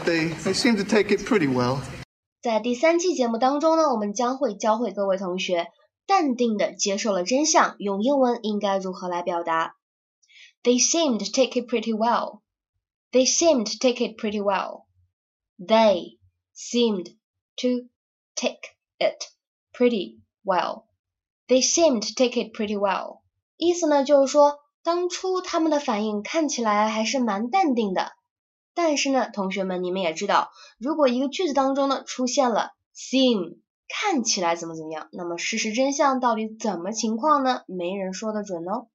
They they seem to take it pretty well. 在第三期节目当中呢，我们将会教会各位同学淡定的接受了真相，用英文应该如何来表达。They seemed to take it pretty well. They seemed to take it pretty well. They seemed to take it pretty well. They seemed to take it pretty well. 意思呢就是说，当初他们的反应看起来还是蛮淡定的。 但是呢，同学们，你们也知道，如果一个句子当中呢出现了 seem，看起来怎么怎么样，那么事实真相到底怎么情况呢？没人说得准哦。